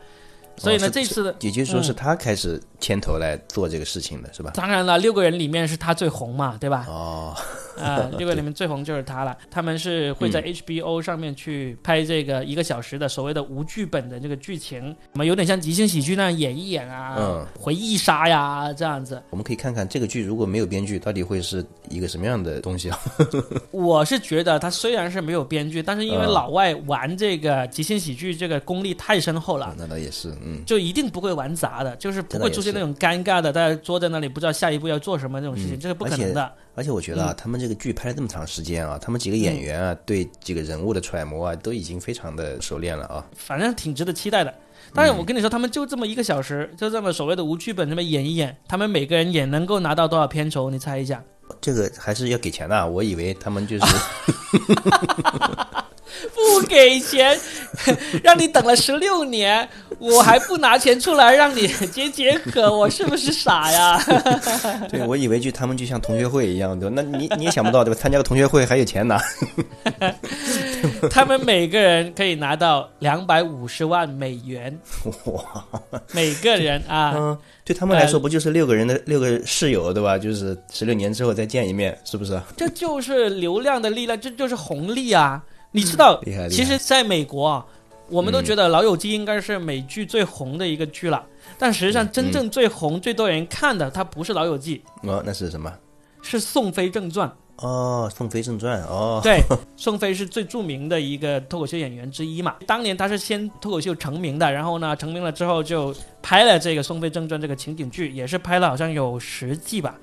所以呢，哦这次的也就是说是嗯他开始牵头来做这个事情的，是吧？当然了，六个人里面是他最红嘛，对吧？哦，啊，六个里面最红就是他了。他们是会嗯在 HBO 上面去拍这个一个小时的所谓的无剧本的这个剧情，我们有点像即兴喜剧那样演一演啊，嗯回忆杀呀这样子。我们可以看看这个剧如果没有编剧，到底会是一个什么样的东西啊？我是觉得他虽然是没有编剧，但是因为嗯老外玩这个即兴喜剧这个功力太深厚了。那倒也是，嗯，就一定不会玩砸的，就是不会出现那种尴尬的，大家坐在那里不知道下一步要做什么那种事情，嗯这是不可能的。而且我觉得啊，他们这个剧拍了这么长时间啊，他们几个演员啊，对这个人物的揣摩啊，都已经非常的熟练了啊。反正挺值得期待的。但是我跟你说，他们就这么一个小时，就这么所谓的无剧本这么演一演，他们每个人也能够拿到多少片酬？你猜一下？这个还是要给钱的啊，我以为他们就是 不给钱，让你等了十六年，我还不拿钱出来让你解解渴，我是不是傻呀？对我以为就他们就像同学会一样，对吧？那你你也想不到对吧？参加个同学会还有钱拿，他们每个人可以拿到两百五十万美元，哇，每个人啊。嗯，对他们来说不就是六个人的六个室友对吧？就是十六年之后再见一面，是不是？这就是流量的力量，这就是红利啊！你知道厉害厉害，其实在美国啊，我们都觉得《老友记》应该是美剧最红的一个剧了，但实际上真正最红、最多人看的，它不是《老友记哦，那是什么？》，是《宋飞正传》。哦，《宋飞正传》哦，对，宋飞是最著名的一个脱口秀演员之一嘛。当年他是先脱口秀成名的，然后呢，成名了之后就拍了这个《宋飞正传》这个情景剧，也是拍了好像有十季吧。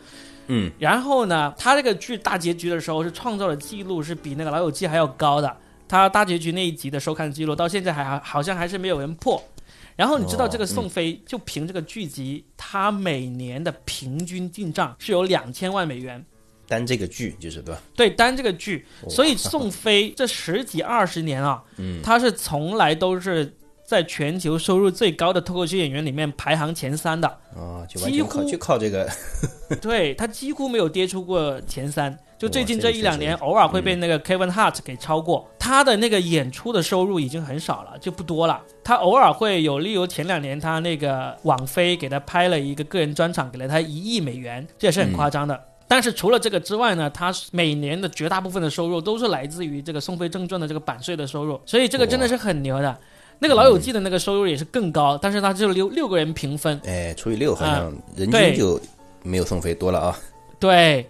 嗯，然后呢，他这个剧大结局的时候是创造了记录，是比那个《老友记》还要高的。他大结局那一集的收看记录到现在还还好像还是没有人破。然后你知道这个宋飞就凭这个剧集，他每年的平均进账是有两千万美元。单这个剧就是对吧？对，单这个剧，所以宋飞这十几二十年啊，嗯他是从来都是在全球收入最高的脱口秀演员里面排行前三的。啊，就完几乎全靠就靠这个，对他几乎没有跌出过前三，就最近这一两年，偶尔会被那个 Kevin Hart 给超过。他的那个演出的收入已经很少了，就不多了。他偶尔会有，例如前两年他那个网飞给他拍了一个个人专场，给了他一亿美元，这也是很夸张的。但是除了这个之外呢，他每年的绝大部分的收入都是来自于这个《宋飞正传》的这个版税的收入，所以这个真的是很牛的。那个《老友记》的那个收入也是更高，但是他只有六六个人平分，哎，除以六好像人均就没有宋飞多了啊。对，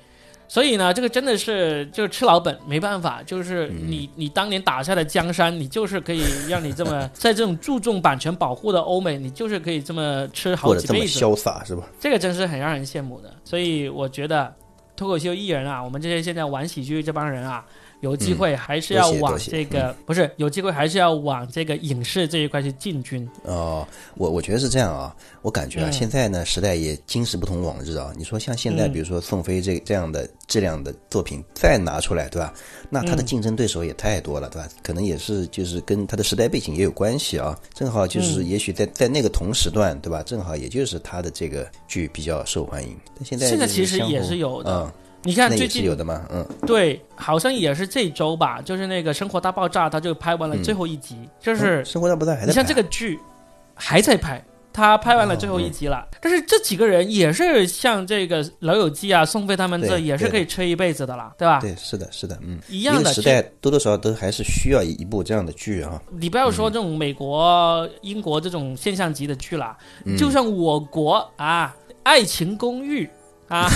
所以呢，这个真的是就是吃老本，没办法，就是嗯你你当年打下的江山，你就是可以让你这么 在这种注重版权保护的欧美，你就是可以这么吃好几辈子，潇洒是吧？这个真是很让人羡慕的。所以我觉得脱口秀艺人啊，我们这些现在玩喜剧这帮人啊。有机会还是要往这个不是有机会还是要往这个影视这一块去进军。哦，我我觉得是这样啊，我感觉啊，嗯现在呢时代也今时不同往日啊。你说像现在，嗯比如说宋飞这这样的质量的作品再拿出来，对吧？那他的嗯竞争对手也太多了，对吧？可能也是就是跟他的时代背景也有关系啊。正好就是嗯也许在在那个同时段，对吧？正好也就是他的这个剧比较受欢迎。但现在现在就是相互其实也是有的嗯，你看最近有的嘛，嗯，对，好像也是这周吧，就是那个《生活大爆炸》，他就拍完了最后一集，就是嗯生活大爆炸还在你像这个剧还在拍，他拍完了最后哦一集了。但是这几个人也是像这个老友记啊、宋飞他们这也是可以吹一辈子的啦，对吧？对，是的，是的，嗯，一样的时代多多少少都还是需要一一部这样的剧啊。你不要说这种美国、英国这种现象级的剧了，嗯就像我国啊，《爱情公寓》啊，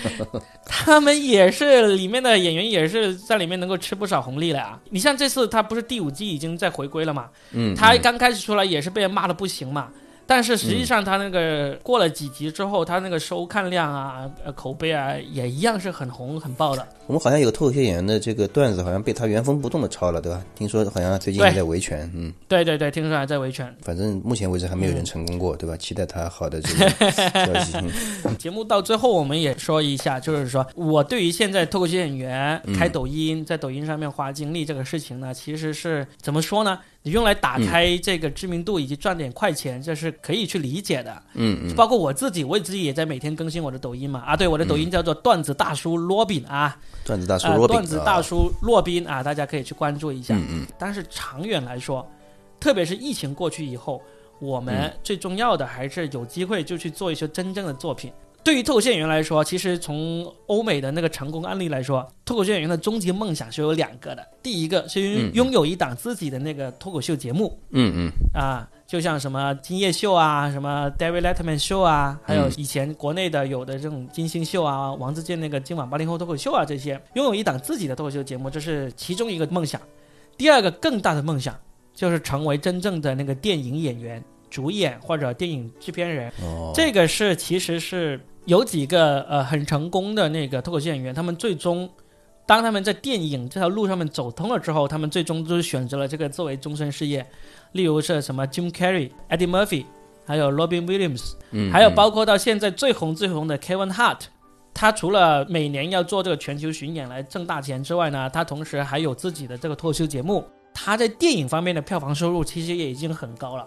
他们也是里面的演员也是在里面能够吃不少红利了啊。你像这次他不是第五季已经在回归了嘛？嗯，嗯他刚开始出来也是被人骂的不行嘛。但是实际上，他那个过了几集之后，他那个收看量啊、呃口碑啊，也一样是很红很爆的。我们好像有个脱口秀演员的这个段子，好像被他原封不动的抄了，对吧？听说好像最近对还在维权，嗯，对对对，听说还在维权。反正目前为止还没有人成功过，对吧？期待他好的这个 消息。嗯节目到最后，我们也说一下，就是说我对于现在脱口秀演员嗯开抖音，在抖音上面花精力这个事情呢，其实是怎么说呢？你用来打开这个知名度以及赚点快钱，这是可以去理解的。嗯嗯，包括我自己，我自己也在每天更新我的抖音嘛。啊，对，我的抖音叫做段子大叔罗宾啊，段子大叔呃，罗宾段子啊大叔洛宾啊，大家可以去关注一下。嗯嗯但是长远来说，特别是疫情过去以后，我们嗯最重要的还是有机会就去做一些真正的作品。对于脱口秀演员来说，其实从欧美的那个成功案例来说，脱口秀演员的终极梦想是有两个的。第一个是拥有一档自己的那个脱口秀节目，嗯嗯啊，就像什么今夜秀啊，什么 David Letterman 秀啊，还有嗯以前国内的有的这种金星秀啊，王自健那个今晚八零后脱口秀啊，这些拥有一档自己的脱口秀节目，这是其中一个梦想。第二个更大的梦想就是成为真正的那个电影演员、主演或者电影制片人。哦，这个是其实是有几个呃很成功的那个脱口秀演员，他们最终当他们在电影这条路上面走通了之后，他们最终就是选择了这个作为终身事业。例如是什么 Jim Carrey、Eddie Murphy，还有 Robin Williams，嗯还有嗯包括到现在最红最红的 Kevin Hart。他除了每年要做这个全球巡演来挣大钱之外呢，他同时还有自己的这个脱口秀节目。他在电影方面的票房收入其实也已经很高了。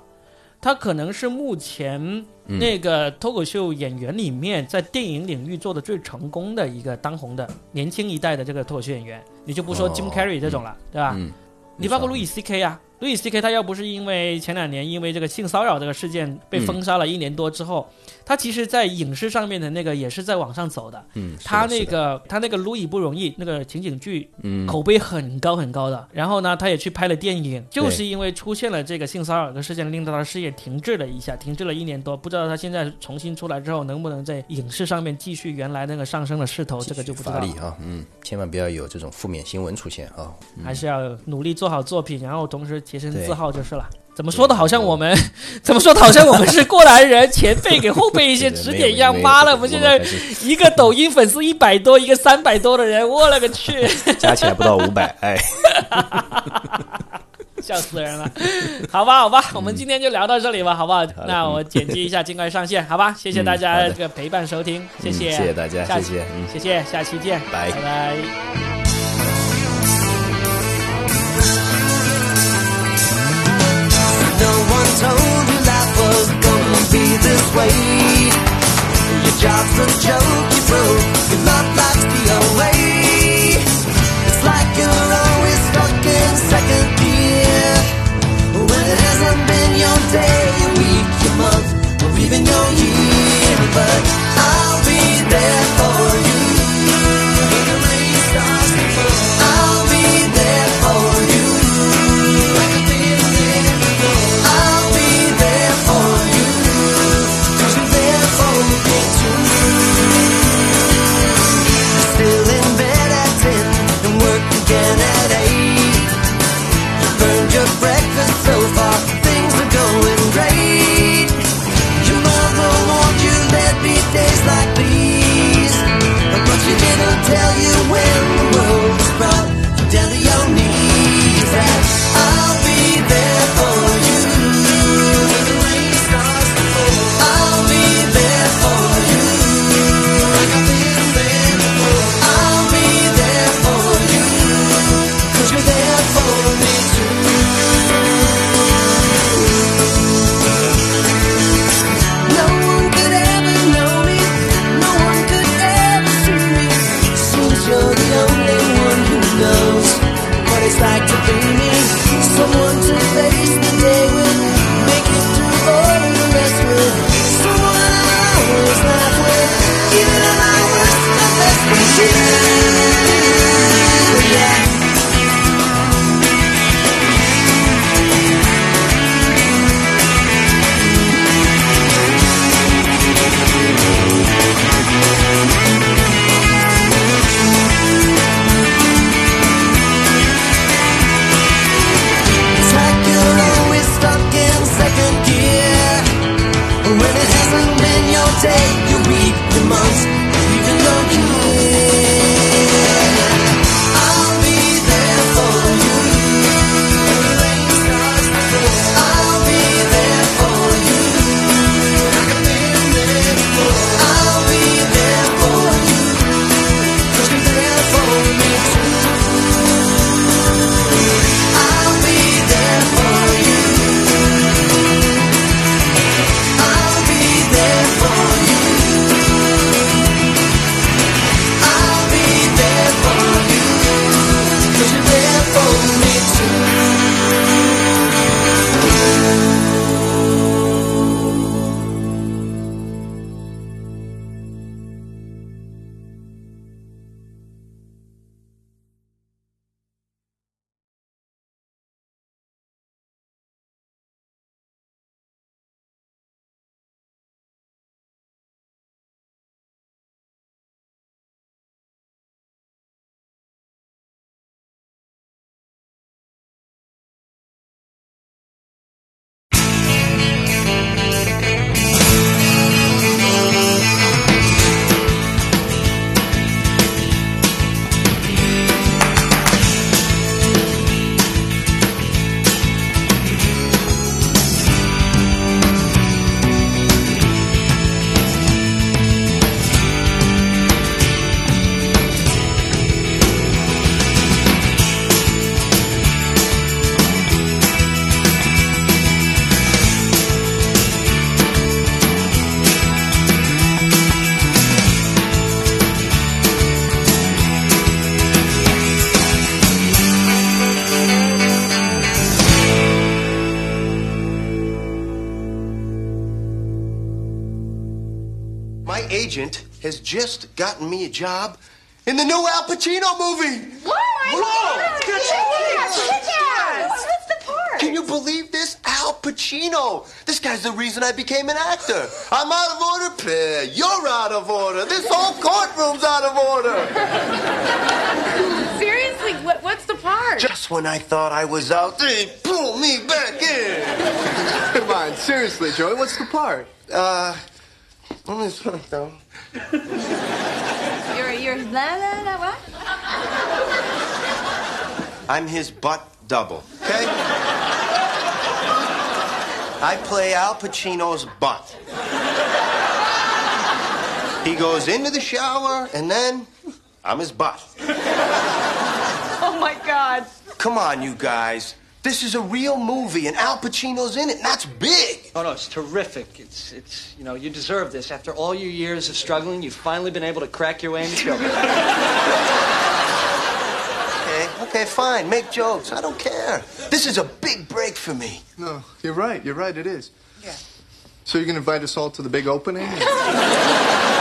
他可能是目前嗯那个脱口秀演员里面在电影领域做的最成功的一个当红的年轻一代的这个脱口秀演员。你就不说哦 Jim Carrey 这种了，对吧？嗯，你包括路易 C K 啊，路易 C K 他要不是因为前两年因为这个性骚扰这个事件被封杀了一年多之后，他其实在影视上面的那个也是在往上走的。嗯，他那个他那个路易不容易那个情景剧嗯口碑很高很高的，然后呢，他也去拍了电影，就是因为出现了这个性骚扰的事件，令到他事业停滞了一下，停滞了一年多，不知道他现在重新出来之后能不能在影视上面继续原来那个上升的势头，这个就不知道了嗯，千万不要有这种负面新闻出现啊。还是要努力做好作品，然后同时洁身自好就是了。怎么说的，好像我们 怎么说的，好像我们是过来人，前辈给后辈一些指点一样。妈了，我们现在一个抖音粉丝一百多，一个三百多的人，我勒个去，加起来不到五百，哎，笑死人了。好吧，好吧，我们今天就聊到这里吧，好不好？那我剪辑一下，尽快上线，好吧？谢谢大家这个陪伴收听，谢谢，嗯谢谢大家下谢谢嗯谢谢，下期见，拜拜 No one told you life was gonna be this way. Your job's a joke, you broke. Your love life's the away. It's like you're always stuck in second gear. When it hasn't been your day, your week, your month, or even your year. But I'll be there has just gotten me a job in the new Al Pacino movie. What? Whoa! What's the part? Can you believe this? Al Pacino. This guy's the reason I became an actor. I'm out of order, Pear. You're out of order. This whole courtroom's out of order. Seriously, what, what's the part? Just when I thought I was out, they pull me back in. Come on, seriously, Joey, what's the part? Uh, let me slow down. You're, you're, la, la, la, what? I'm his butt double, okay? I play Al Pacino's butt. He goes into the shower, and then I'm his butt. Oh my God. Come on, you guys. This is a real movie, and Al Pacino's in it, and that's big. Oh no, it's terrific. It's it's you know you deserve this. After all your years of struggling, you've finally been able to crack your way into show. Okay, okay, fine. Make jokes. I don't care. This is a big break for me. No, you're right. You're right. It is. Yeah. So you're gonna invite us all to the big opening?